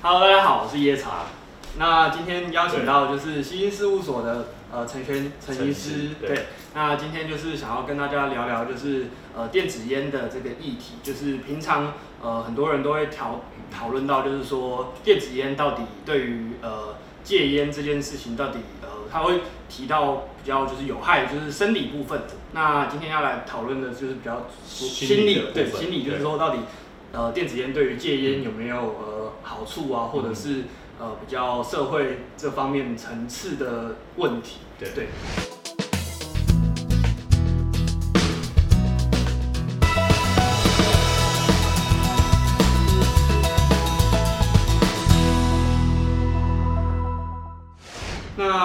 Hello，大家好，我是椰茶。那今天邀请到就是西音事务所的呃陈轩陈医师对对。那今天就是想要跟大家聊聊就是呃电子烟的这个议题，就是平常呃很多人都会讨讨论到，就是说电子烟到底对于呃戒烟这件事情到底呃他会提到比较就是有害就是生理部分。那今天要来讨论的就是比较心理对心理就是说到底呃电子烟对于戒烟有没有呃好处啊，或者是呃比较社会这方面层次的问题。对对。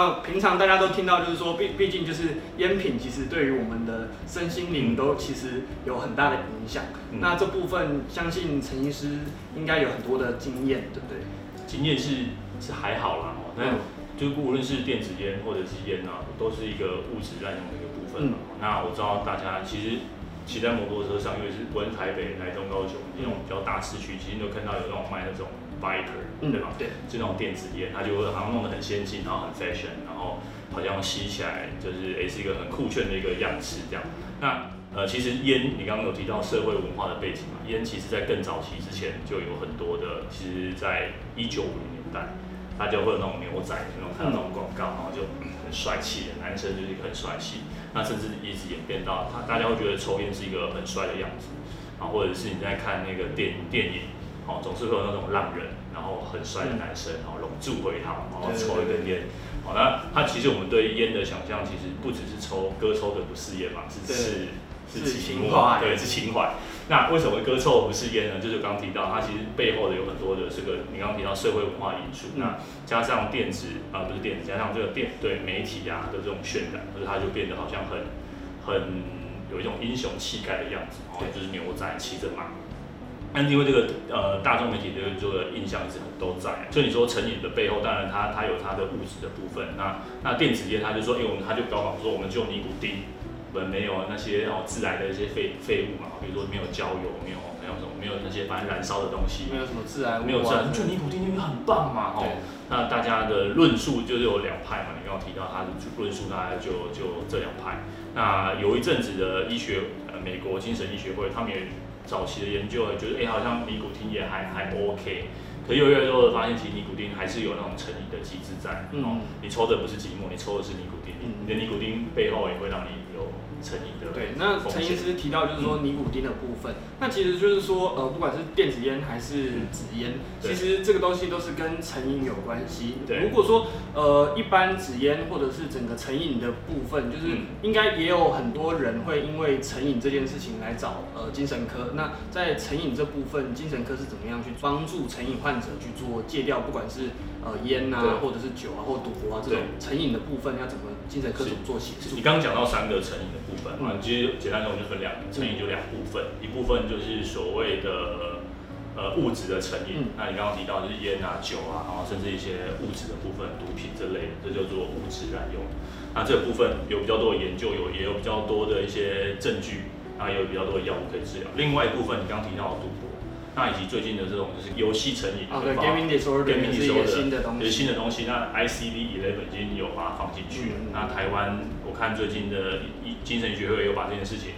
那平常大家都听到，就是说，毕毕竟就是烟品，其实对于我们的身心灵都其实有很大的影响。嗯那这部分，相信陈医师应该有很多的经验，对不对？经验是是还好啦哦，但嗯就无论是电子烟或者是烟啊，都是一个物质滥用的一个部分嘛。那我知道大家其实骑在摩托车上，因为是无论台北、台中、高雄这种比较大市区，其实你都看到有那种卖那种 biker，对吧？对，就那种电子烟，它就会好像弄得很先进，然后很 fashion，然后好像吸起来就是诶、是一个很酷炫的一个样式这样。那呃，其实烟你刚刚有提到社会文化的背景嘛，烟其实在更早期之前就有很多的，其实在一九五零年代，大家会有那种牛仔，那种看到那种广告，然后就嗯很帅气的男生就是一个很帅气，那甚至一直演变到他大家会觉得抽烟是一个很帅的样子，啊，或者是你在看那个电电影。哦，总是会有那种浪人，然后很帅的男生，然后拢住回他，然后抽一根烟。好，那他其实我们对烟的想象，其实不只是抽歌抽的不是烟嘛，是是是情情怀对，是情怀。那为什么歌抽不是烟呢？就是刚刚提到，它其实背后的有很多的这个，你刚刚提到社会文化因素，嗯那加上电子啊、不是电子，加上这个电对媒体啊的这种渲染，所以它就变得好像很很有一种英雄气概的样子，哦，就是牛仔骑着马。但因为这个呃大众媒体的这个印象一直都在，所以你说成瘾的背后，当然它它有它的物质的部分。那那电子烟，它就说，因为我们它就标榜说，我们只有尼古丁，我们没有那些哦致癌的一些废废物嘛，比如说没有焦油，没有没有什么没有那些反正燃烧的东西，没有什么致癌物啊，没有就尼古丁因为很棒嘛，对哦。那大家的论述就是有两派嘛，你刚刚提到它的论述，大概就就这两派。那有一阵子的医学，呃，美国精神医学会，他们也早期的研究也觉得，哎、好像尼古丁也还还 OK。可有越来越多的发现，其实尼古丁还是有那种成瘾的机制在。嗯哦，你抽的不是寂寞，你抽的是尼古丁，嗯你的尼古丁背后也会让你有成瘾的对，那陈医师提到就是说尼古丁的部分，那其实就是说，呃，不管是电子烟还是纸烟，对。其实这个东西都是跟成瘾有关系。对。如果说呃一般纸烟或者是整个成瘾的部分，就是嗯。应该也有很多人会因为成瘾这件事情来找呃精神科。那在成瘾这部分，精神科是怎么样去帮助成瘾患者去做戒掉，不管是呃烟对。啊，或者是酒啊，或赌博啊这种成瘾的部分，要怎么精神科怎么做协助？你？刚刚讲到三个成瘾的部分嘛，嗯其实简单说我们就分两成瘾就两部分，一部分就是所谓的呃物质的成瘾，嗯那你刚刚提到就是烟啊、酒啊，然后甚至一些物质的部分，毒品这类的，这叫做物质滥用。那这个部分有比较多的研究，有也有比较多的一些证据，然后也有比较多的药物可以治疗。另外一部分你刚刚提到的赌博，那以及最近的这种就是游戏成瘾，啊，对包，gaming disorder 新的东西。新的东西。那 ICD Eleven 已经有把它放进去了。嗯那台湾我看最近的医精神学会有把这件事情，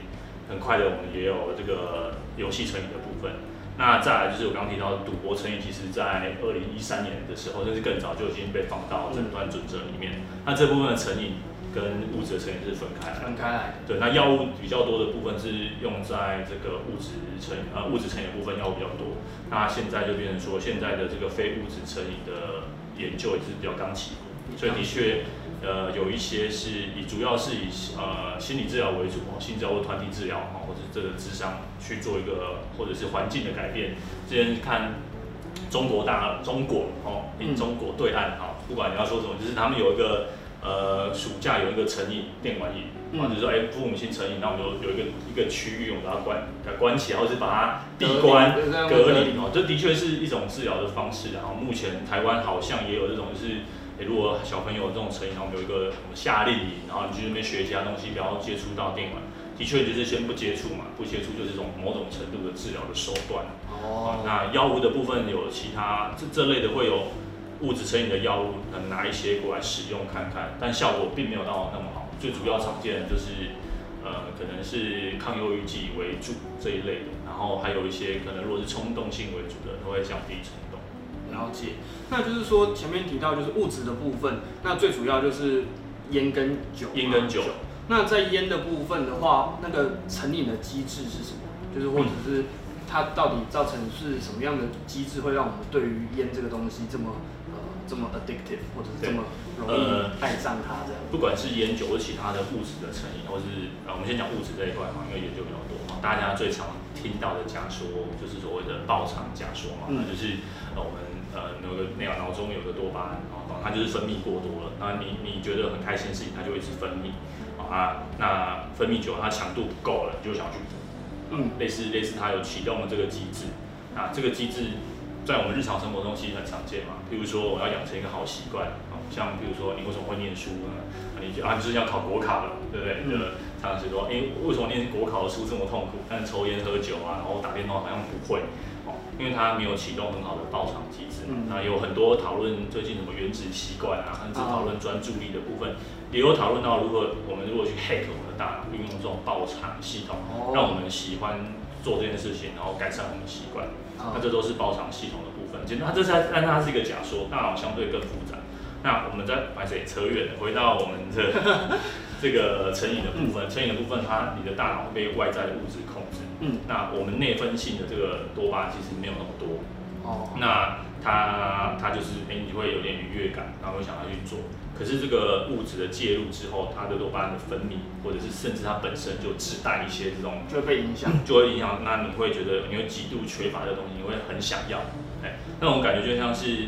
很快的我们也有这个游戏成瘾的部分。那再来就是我刚刚提到赌博成瘾，其实在二零一三年的时候，甚至更早就已经被放到诊断准则里面。那这部分的成瘾跟物质的成瘾是分开来的。分开来，对，那药物比较多的部分是用在这个物质成呃物质成瘾的部分药物比较多。那现在就变成说，现在的这个非物质成瘾的研究也是比较刚起步，所以的确呃有一些是以主要是以呃心理治疗为主哦，心理治疗或团体治疗哈，或者这个智商去做一个或者是环境的改变。之前看中国大中国哦，嗯中国对岸哈，不管你要说什么，就是他们有一个。呃，暑假有一个成瘾电玩瘾，嗯或者说哎父母亲成瘾，那我们就有一个一个区域，我们把它关把它关起来，或是把它闭关隔离哦，这的确是一种治疗的方式。然后目前台湾好像也有这种，就是诶如果小朋友有这种成瘾，然后我们有一个我们夏令营，然后你去那边学其他东西，不要接触到电玩，的确就是先不接触嘛，不接触就是一种某种程度的治疗的手段。哦，那药物的部分有其他这这类的会有物质成瘾的药物，可能拿一些过来使用看看，但效果并没有到那么好。最主要常见的就是呃可能是抗忧郁剂为主这一类的，然后还有一些可能如果是冲动性为主的，都会降低冲动。了解，那就是说前面提到就是物质的部分，那最主要就是烟跟酒嘛。烟跟酒那在烟的部分的话，那个成瘾的机制是什么？就是或者是它到底造成是什么样的机制，会让我们对于烟这个东西这么呃这么 addictive，或者是这么容易呃爱上它这样？不管是烟酒或其他的物质的成瘾，或是呃，我们先讲物质这一块嘛，因为研究比较多嘛，大家最常听到的假说就是所谓的爆肠假说嘛，就是呃我们呃有个那个脑中有个多巴胺啊，它就是分泌过多了，那你你觉得很开心的事情，它就会一直分泌啊，那分泌久了它强度不够了，你就想去补，嗯，类似类似它有启动了这个机制，那，这个机制在我们日常生活中其实很常见嘛。譬如说我要养成一个好习惯，啊，像譬如说你为什么会念书呢？啊你啊，你就是要考国考了，对不对？嗯呃，常常是说，诶，为什么念国考的书这么痛苦？但抽烟喝酒啊，然后打电话好像不会，哦，因为它没有启动很好的爆场机制嘛。嗯那有很多讨论最近什么原子习惯啊，甚至讨论专注力的部分，也有讨论到如何我们如果去 hack 我们的大脑，运用这种爆场系统。哦让我们喜欢做这件事情，然后改善我们的习惯。啊那这都是包场系统的部分。其实它这是，但它是一个假说，大脑相对更复杂。那我们再把这扯远了，回到我们的 这个成瘾的部分。成瘾的部分，它你的大脑被外在的物质控制。嗯，那我们内分性的这个多巴胺其实没有那么多。哦，那它它就是哎、你会有点愉悦感，然后会想要去做。可是这个物质的介入之后，它的多巴胺的分泌，或者是甚至它本身就自带一些这种就会被影响。就会影响，那你会觉得你会极度缺乏这个东西，你会很想要，哎，那种感觉就像是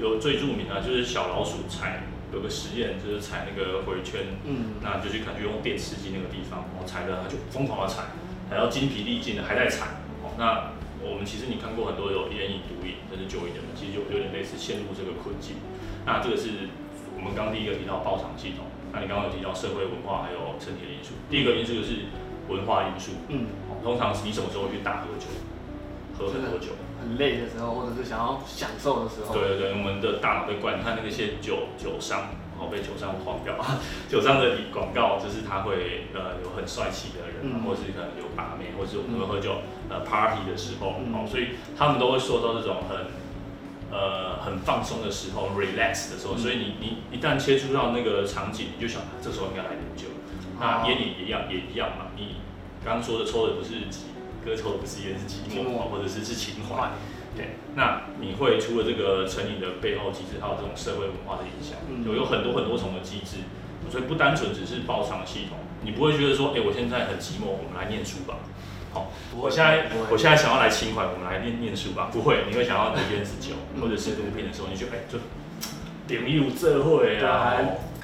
有有最著名的就是小老鼠踩有个实验，就是踩那个回圈，嗯，那就去感觉用电刺激那个地方，然后，踩了它就疯狂的踩，踩到筋疲力尽的还在踩，哦，那我们其实你看过很多有烟瘾、毒瘾，甚至酒瘾的人，其实就有点类似陷入这个困境。那这个是我们刚第一个提到包场系统，那你刚刚有提到社会文化还有身体的因素，第一个因素就是文化因素，嗯，哦通常是你什么时候去大喝酒？喝很多酒。很累的时候，或者是想要享受的时候。对对对，我们的大脑被灌，你看那些酒酒商，然后被酒商黄标，酒商的广告就是他会呃有很帅气的人，嗯。或是可能有把妹，或是我们喝酒呃 party 的时候，嗯。哦，所以他们都会说到这种很呃很放松的时候，relax 的时候，嗯所以你你一旦切触到那个场景，你就想这时候应该来点酒。那哦烟瘾也一样，也一样嘛。你刚刚说的抽的不是寂，哥抽的不是烟，是寂寞，或者是是情怀。对，那你会除了这个成瘾的背后机制，还有这种社会文化的影响，嗯有有很多很多重的机制，所以不单纯只是爆场系统，你不会觉得说，哎、我现在很寂寞，我们来念书吧。好，我现在我现在想要来清怀，我们来念念书吧。不会，你会想要的烟是酒，嗯或者是毒品的时候，你就哎、就顶一入这会啊，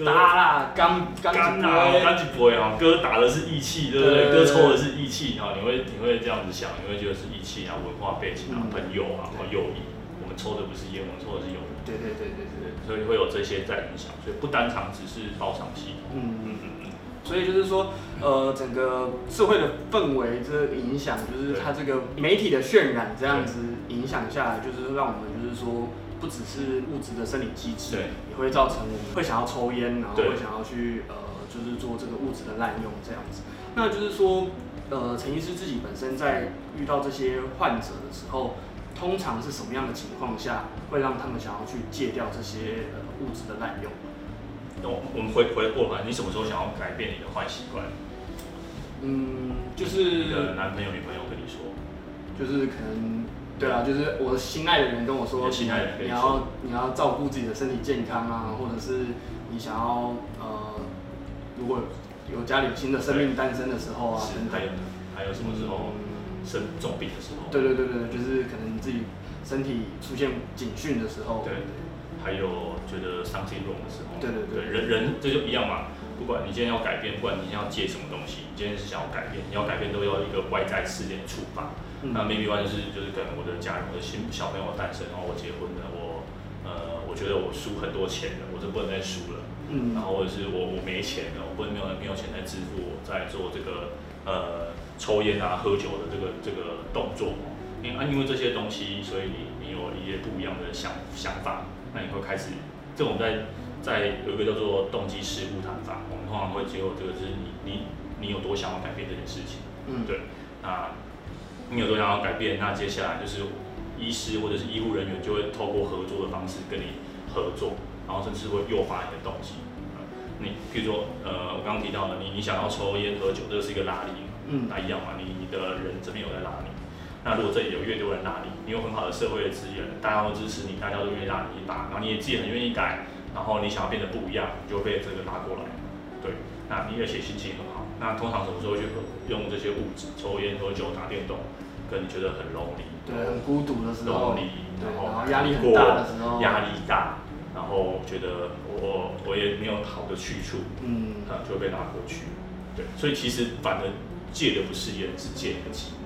打啦，刚刚干啊，干就不会啊，哥打的是义气，对不对？哥抽的是义气啊，你会你会这样子想，你会觉得是义气啊，文化背景啊，嗯朋友啊，然后友谊。我们抽的不是烟，我们抽的是友谊，对对对对对，对，所以会有这些在影响，所以不单场只是包场系统。嗯。嗯嗯嗯，所以就是说，呃，整个社会的氛围这个影响，就是它这个媒体的渲染这样子影响下来，就是让我们就是说，不只是物质的生理机制，对，也会造成我们会想要抽烟，然后会想要去呃，就是做这个物质的滥用这样子。那就是说，呃，陈医师自己本身在遇到这些患者的时候，通常是什么样的情况下会让他们想要去戒掉这些呃物质的滥用？那我我们回回过来，你什么时候想要改变你的坏习惯？嗯，就是你是的男朋友、女朋友跟你说，就是可能，对啊，就是我心爱的人跟我说，你的心爱的人跟你你说要你要照顾自己的身体健康啊，或者是你想要呃，如果有家里有新的生命诞生的时候啊，等等还有。还有什么时候嗯生重病的时候？对对对对，就是可能自己身体出现警讯的时候，对还有觉得 something wrong 的时候，对对对人人这就一样嘛。不管你今天要改变，不管你今天要戒什么东西，你今天是想要改变，你要改变都要一个外在事件触发。嗯那 maybe one 就是就是可能我的家人，我的新小朋友诞生，然后我结婚了，我呃我觉得我我输很多钱了，我就不能再输了。嗯，然后或者是我我没钱了，我不能没有没有钱来支付我在做这个呃抽烟啊喝酒的这个这个动作。因啊因为这些东西，所以你你有一些不一样的想想法，那你会开始这种在在有一个叫做动机事故谈法，我们通常会结合这个就是你你你有多想要改变这件事情。嗯，对，那你有多想要改变，那接下来就是医师或者是医护人员就会透过合作的方式跟你合作。然后甚至会诱发你的动机，你比如说，呃，我刚刚提到了，你你想要抽烟喝酒，这个是一个拉力，嗯，那一样嘛，你你的人这边有在拉你，那如果这里有越多人拉你，你有很好的社会的资源，大家都支持你，大家都愿意拉你一把，然后你也自己很愿意改，然后你想要变得不一样，你就被这个拉过来，对，那你而且心情很好，那通常什么时候去用这些物质，抽烟喝酒打电动，跟你觉得很 lonely，对，很孤独的时候，lonely，然后压力很大的时候，压力大。然后觉得我我也没有好的去处，嗯，啊就会被拉过去，对，所以其实反而戒的不是烟，是戒那个寂寞，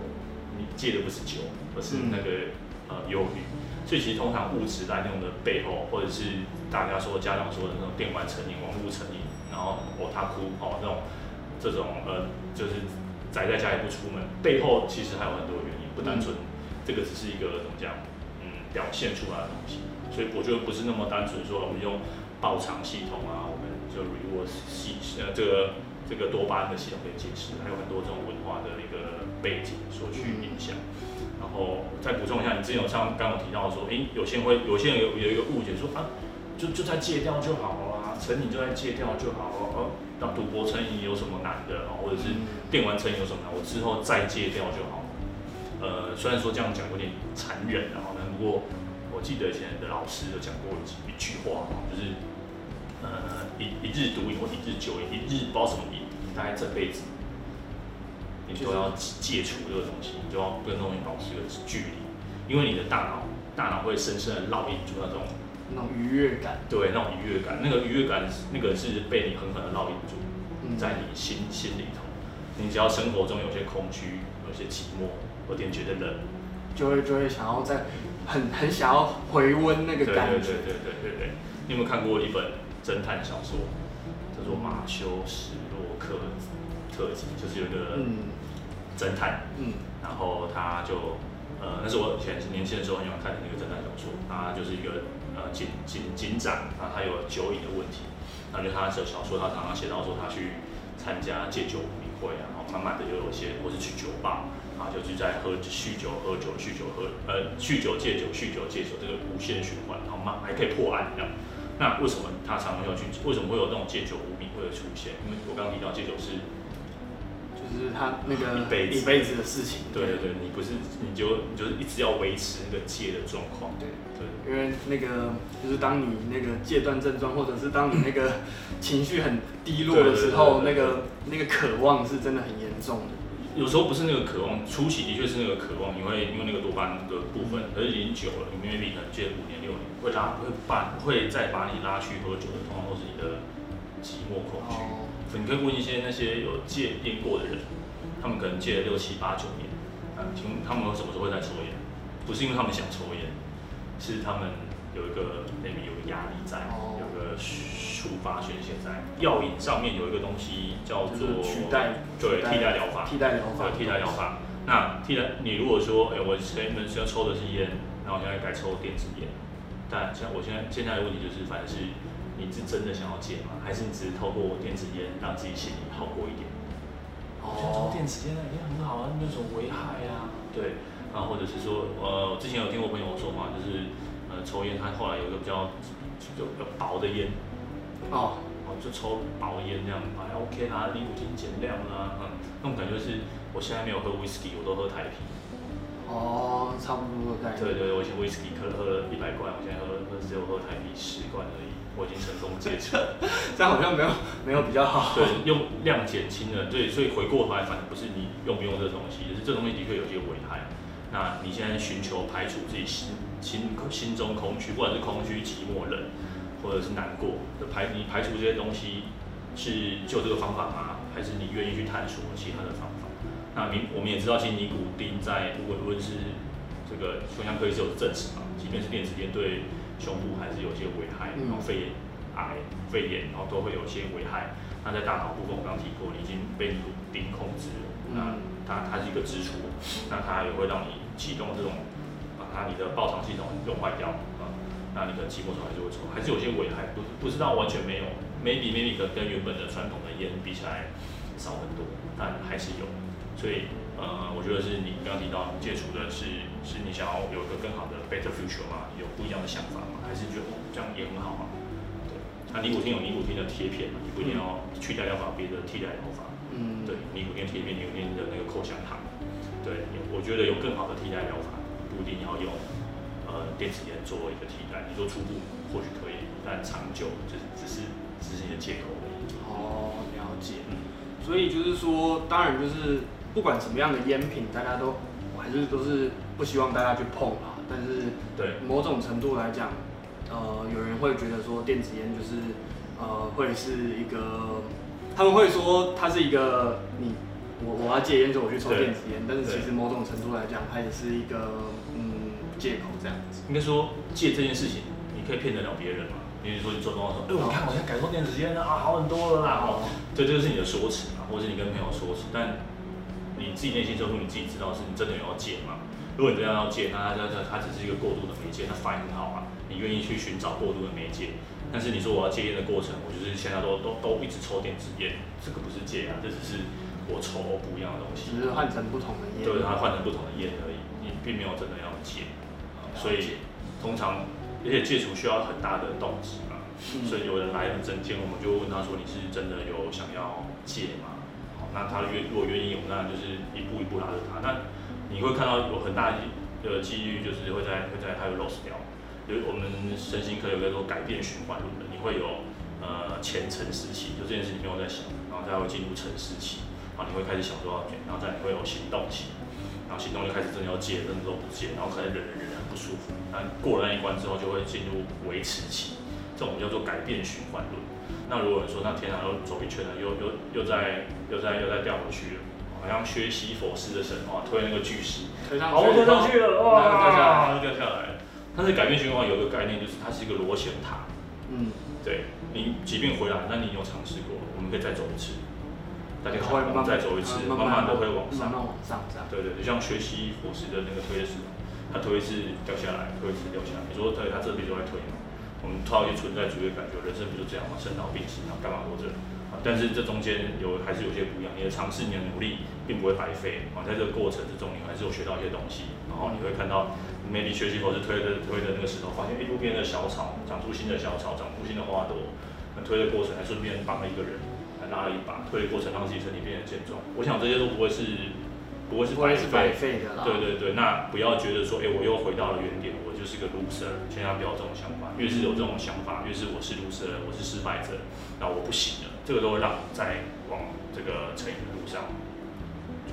你戒的不是酒，而是那个呃忧郁，所以其实通常物质滥用的背后，或者是大家说家长说的那种电玩成瘾、网络成瘾，然后哦他哭哦那种这种呃就是宅在家里不出门，背后其实还有很多原因，不单纯这个只是一个怎么讲，嗯表现出来的东西。所以我觉得不是那么单纯说我们用报偿系统啊，我们就 reward 系呃这个这个多巴胺的系统可以解释，还有很多这种文化的一个背景所去影响。然后再补充一下，你之前有像刚刚提到说，诶，有些人会有些人有有一个误解说啊，就就在戒掉就好了，成瘾就在戒掉就好了，哦，那赌博成瘾有什么难的啊？或者是电玩成瘾有什么难？我之后再戒掉就好。呃，虽然说这样讲有点残忍，然后呢，不过我。记得以前的老师有讲过一句话就是呃一一日毒瘾或一日酒瘾，一日不知道什么瘾，你大概这辈子你就要戒除这个东西，你就要跟东西保持一个距离，因为你的大脑大脑会深深的烙印住那种那种愉悦感，对，那种愉悦感，那个愉悦感那个是被你狠狠的烙印住在你心心里头，你只要生活中有些空虚，有些寂寞，有点觉得冷，就会就会想要在。很很想要回温那个感觉。对对对对对对对。你有没有看过一本侦探小说，叫做《马修史洛克特辑》？就是有个侦探，嗯，然后他就呃，那是我以前年轻的时候很喜欢看的那个侦探小说。他就是一个呃警警警长，然后他有酒瘾的问题。然后就他的小说，他常常写到说他去参加戒酒舞会啊，然后慢慢的就有一些，或是去酒吧。啊，就是在喝酗酒、喝酒、酗酒、喝呃酗酒戒酒、酗酒戒酒这个无限循环，然后慢还可以破案这样。那为什么他常常要去？为什么会有这种戒酒无名会的出现？因为我刚刚提到戒酒是，就是他那个一辈子一辈子的事情。对对对，你不是你就你就是一直要维持那个戒的状况。对对，因为那个就是当你那个戒断症状，或者是当你那个情绪很低落的时候，那个那个渴望是真的很严重的。有时候不是那个渴望，初期的确是那个渴望，你会因为那个多巴胺的部分，可是已经久了，你因为可能戒五年六年，会拉会把会再把你拉去喝酒的，通常都是你的寂寞恐惧。你可以问一些那些有戒烟过的人，他们可能戒了六七八九年，啊，请问他们什么时候会再抽烟？不是因为他们想抽烟，是他们有一个 maybe 有个压力在，有个。触发宣泄在药瘾上面有一个东西叫做取代，对替代疗法，替代疗法，替代疗法。那替代你如果说，哎，我前面先抽的是烟，然后现在改抽电子烟，但像我现在现在的问题就是，反正是你是真的想要戒吗？还是你只是透过电子烟让自己心里好过一点？哦，抽电子烟那也很好啊，那有什么危害啊？对，然后或者是说，呃，之前有听过朋友说嘛，就是呃，抽烟他后来有一个比较就比较薄的烟。哦，哦，就抽薄烟这样，哎，OK 啦，尼古丁减量啦，嗯，那种感觉是，我现在没有喝 whisky，我都喝台啤。哦，差不多的概念。对对，我以前 whisky 喝喝了一百罐，我现在喝喝只有喝台啤十罐而已，我已经成功戒除。这样好像没有 没有比较好。对，用量减轻了，对，所以回过头来，反正不是你用不用这东西，就是这东西的确有些危害。那你现在寻求排除自己心心心中空虚，不管是空虚、寂寞、冷。或者是难过，就排你排除这些东西是就这个方法吗？还是你愿意去探索其他的方法？那明我们也知道，其实尼古丁在无论是这个胸腔科医是有证实嘛，即便是电子烟对胸部还是有些危害，嗯然后肺炎、癌、肺炎，然后都会有些危害。那在大脑部分，我刚刚提过，你已经被尼古丁控制那它它是一个支出，那它也会让你启动这种，把它你的报偿系统用坏掉，啊、那你的寂寞虫还是会抽，还是有些危害，不不知道完全没有，maybe maybe 跟跟原本的传统的烟比起来少很多，但还是有，所以呃，我觉得是你刚刚提到你戒除的是是你想要有一个更好的 better future 吗？有不一样的想法吗？还是觉得哦这样也很好吗？对，那尼古丁有尼古丁的贴片嘛，你不一定要去代疗法，别的替代疗法。嗯，对，尼古丁贴片、尼古丁的那个口香糖，对，我觉得有更好的替代疗法，不一定要用呃电子烟作为一个替代。你说初步或许可以，但长久就是只是只是你的借口而已。哦，了解。嗯，所以就是说，当然就是不管什么样的烟品，大家都我还是都是不希望大家去碰啦。但是对，某种程度来讲，呃，有人会觉得说电子烟就是呃会是一个，他们会说它是一个你我我要戒烟，所以我去抽对电子烟，但是其对。实某种程度来讲，它也是一个嗯借口这样子。应该说戒这件事情，你可以骗得了别人吗？比如说你做东西说，哎、我看我现在改抽电子烟了啊，好很多了啦，哦，对，这就是你的说辞嘛，或者是你跟朋友说辞，但你自己内心深处你自己知道是你真的有要戒吗？如果你真的要戒，那它它它它只是一个过渡的媒介，那反很好啊，你愿意去寻找过渡的媒介。但是你说我要戒烟的过程，我就是现在都都都一直抽电子烟，这个不是戒啊，这只是我抽不一样的东西，只是换成不同的烟。对，它换成不同的烟而已，你并没有真的要戒，啊所以通常而且戒除需要很大的动机嘛，嗯所以有人来了证件，我们就问他说你是真的有想要戒吗？那他愿如果愿意，我们当然就是一步一步拉着他。那你会看到有很大的几率就是会在会在他会 lost 掉。就我们身心科有个说改变循环论的，你会有呃前沉思期，就这件事情没有在想，然后再会进入沉思期，然后你会开始想说要戒，然后再你会有行动期，然后行动就开始真的要戒，真的都不戒，然后可能忍忍忍忍很不舒服，但过了那一关之后就会进入维持期，这种叫做改变循环论。那如果你说那天堂又走一圈了，又又又在又在又在掉回去了，好像薛西佛斯的神话推那个巨石，推上推上去了，然后掉下来。哇，掉下来了。但是改变循环有一个概念，就是它是一个螺旋塔。嗯，对你，即便回来，那你有尝试过，我们可以再走一次，大家会慢慢再走一次，慢慢慢的会往上。慢慢往上这样。对对，就像学习佛师的那个推的时候，他推一次掉下来，推一次掉下来。你说对，他这辈子都在推嘛？我们套一些存在主义的感觉，人生不就这样吗？生老病死，然后干嘛活着？啊，但是这中间有还是有些不一样。你的尝试，你的努力，并不会白费啊。在这个过程之中，你还是有学到一些东西，然后你会看到，maybe 学习或是推的推的那个石头，发现一路边的小草长出新的小草，长出新的花朵。那推的过程还顺便帮了一个人，还拉了一把，推的过程让自己身体变得健壮。我想这些都不会是不会是白费。的。对对对，那不要觉得说，哎、我又回到了原点，我就是个 loser，千万不要有这种想法。越是有这种想法，越是我是 loser，我是失败者，那我不行了，这个都会让你在往这个成瘾的路上，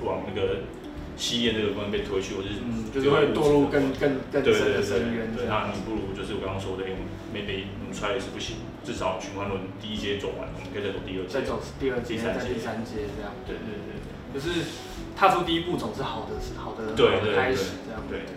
往那个吸烟这个关被推去，或者是嗯，就是会堕入更更更深的深渊对，那你不如就是我刚刚说的，哎、maybe 你出来也是不行，至少循环轮第一阶走完，我们可以再走第二阶。再走第二阶，第三阶再第三阶这样。对对对对。就是踏出第一步总是好的，好的好的开始这样。对对，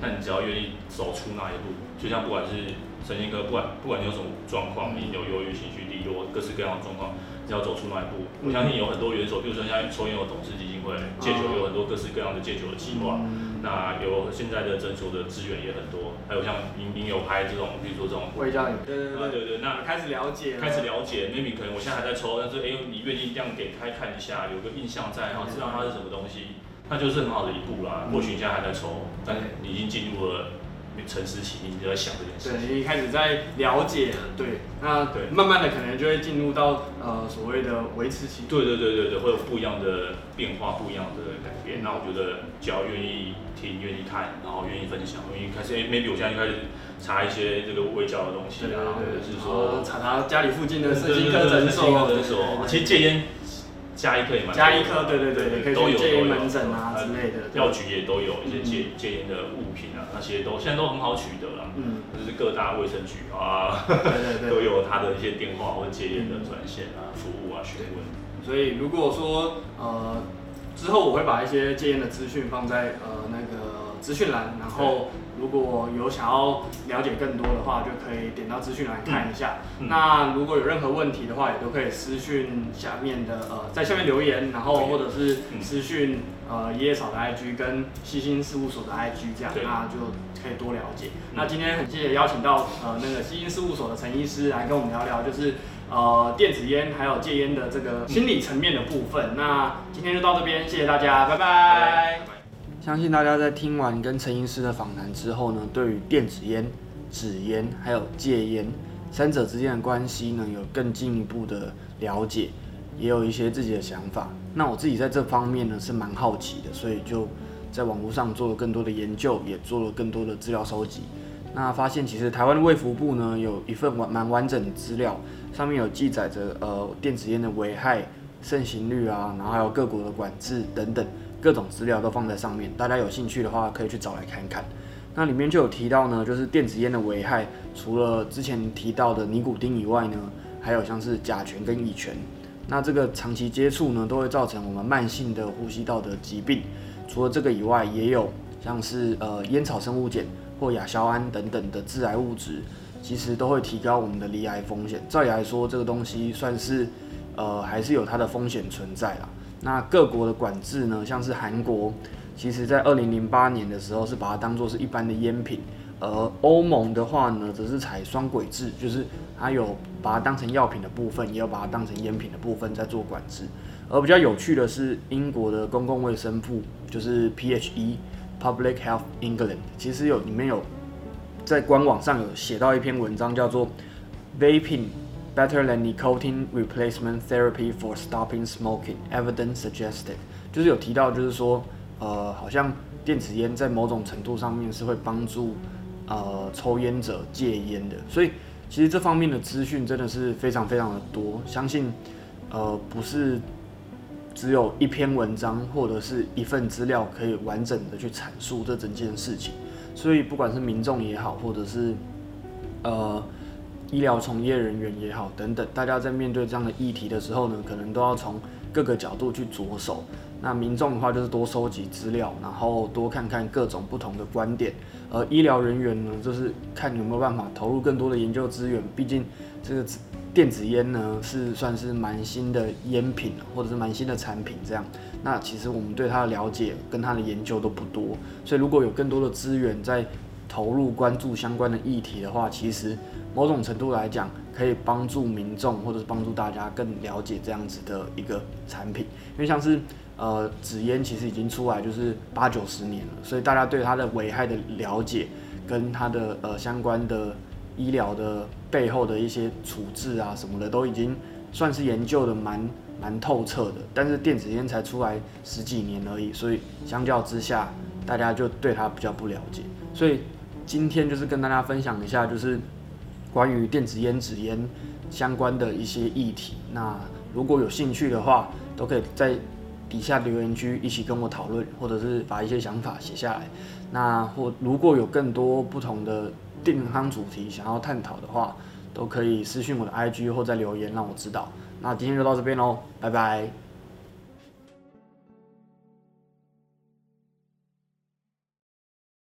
那你只要愿意走出那一步，就像不管是神经科，不管不管你有什么状况，你有忧郁、情绪低落，各式各样的状况，只要走出那一步，我相信有很多元首，比如说现在抽烟有董事基金会，戒酒有很多各式各样的戒酒的计划。嗯那有现在的诊所的资源也很多，还有像您您有拍这种，比如说这种，我也叫你。对对对啊对对，那开始了解了，开始了解，maybe 可能我现在还在抽，但是哎、你愿意这样给开看一下，有个印象在，然后知道它是什么东西，那就是很好的一步啦。嗯或许你现在还在抽，但你已经进入了沉思期，你就在想这件事情。对，你一开始在了解了，对，那对慢慢的可能就会进入到呃所谓的维持期。对对对对对，会有不一样的变化，不一样的改变。那我觉得只要愿意听、愿意看，然后愿意分享、愿意开始，哎，maybe 我现在就开始查一些这个微教的东西啊，或者，是说查查家里附近的身对心科诊所，诊所，其实戒烟加一颗也蛮多加一颗，对对对，也可以都有门诊啊之类的。药局也都有一些嗯戒戒烟的物品啊，那些都现在都很好取得了，嗯，就是各大卫生局啊对对对 都有他的一些电话或者戒烟的专线啊、服务啊、询问。所以如果说呃之后我会把一些戒烟的资讯放在呃那个资讯栏，然后如果有想要了解更多的话，就可以点到资讯栏看一下。嗯那如果有任何问题的话，也都可以私讯下面的呃，在下面留言，然后或者是嗯私讯呃椰草的 IG 跟西星事务所的 IG 这样，那就可以多了解。嗯那今天很谢谢邀请到呃那个西星事务所的陈医师来跟我们聊聊，就是呃电子烟还有戒烟的这个心理层面的部分。那今天就到这边，谢谢大家，拜拜。相信大家在听完跟陈医师的访谈之后呢，对于电子烟、纸烟还有戒烟三者之间的关系呢，有更进一步的了解，也有一些自己的想法。那我自己在这方面呢是蛮好奇的，所以就在网络上做了更多的研究，也做了更多的资料收集。那发现其实台湾的卫福部呢有一份完蛮完整的资料，上面有记载着呃电子烟的危害、盛行率啊，然后还有各国的管制等等各种资料都放在上面。大家有兴趣的话可以去找来看看。那里面就有提到呢，就是电子烟的危害，除了之前提到的尼古丁以外呢，还有像是甲醛跟乙醛。那这个长期接触呢，都会造成我们慢性的呼吸道的疾病。除了这个以外，也有像是呃烟草生物碱或亚硝胺等等的致癌物质，其实都会提高我们的罹癌风险。照理来说，这个东西算是呃还是有它的风险存在啦。那各国的管制呢，像是韩国，其实在二零零八年的时候是把它当做是一般的烟品，而欧盟的话呢，则是采双轨制，就是它有把它当成药品的部分，也有把它当成烟品的部分在做管制。而比较有趣的是，英国的公共卫生部就是 PHE Public Health England，其实有里面有在官网上有写到一篇文章，叫做 Vaping Better than Nicotine Replacement Therapy for Stopping Smoking Evidence Suggested，就是有提到，就是说，呃，好像电子烟在某种程度上面是会帮助呃抽烟者戒烟的，所以其实这方面的资讯真的是非常非常的多，相信呃不是只有一篇文章或者是一份资料可以完整的去阐述这整件事情，所以不管是民众也好，或者是呃医疗从业人员也好等等，大家在面对这样的议题的时候呢，可能都要从各个角度去着手。那民众的话就是多收集资料，然后多看看各种不同的观点。而医疗人员呢，就是看有没有办法投入更多的研究资源。毕竟这个电子烟呢是算是蛮新的烟品，或者是蛮新的产品这样。那其实我们对它的了解跟它的研究都不多，所以如果有更多的资源在投入关注相关的议题的话，其实某种程度来讲，可以帮助民众或者是帮助大家更了解这样子的一个产品。因为像是呃纸烟其实已经出来就是八九十年了，所以大家对它的危害的了解跟它的呃相关的医疗的背后的一些处置啊什么的，都已经算是研究的蛮蛮透彻的。但是电子烟才出来十几年而已，所以相较之下，大家就对它比较不了解。所以今天就是跟大家分享一下，就是关于电子烟、纸烟相关的一些议题。那如果有兴趣的话，都可以在底下留言区一起跟我讨论，或者是把一些想法写下来。那或如果有更多不同的健康主题想要探讨的话，都可以私信我的 IG 或在留言让我知道。那今天就到这边喽，拜拜。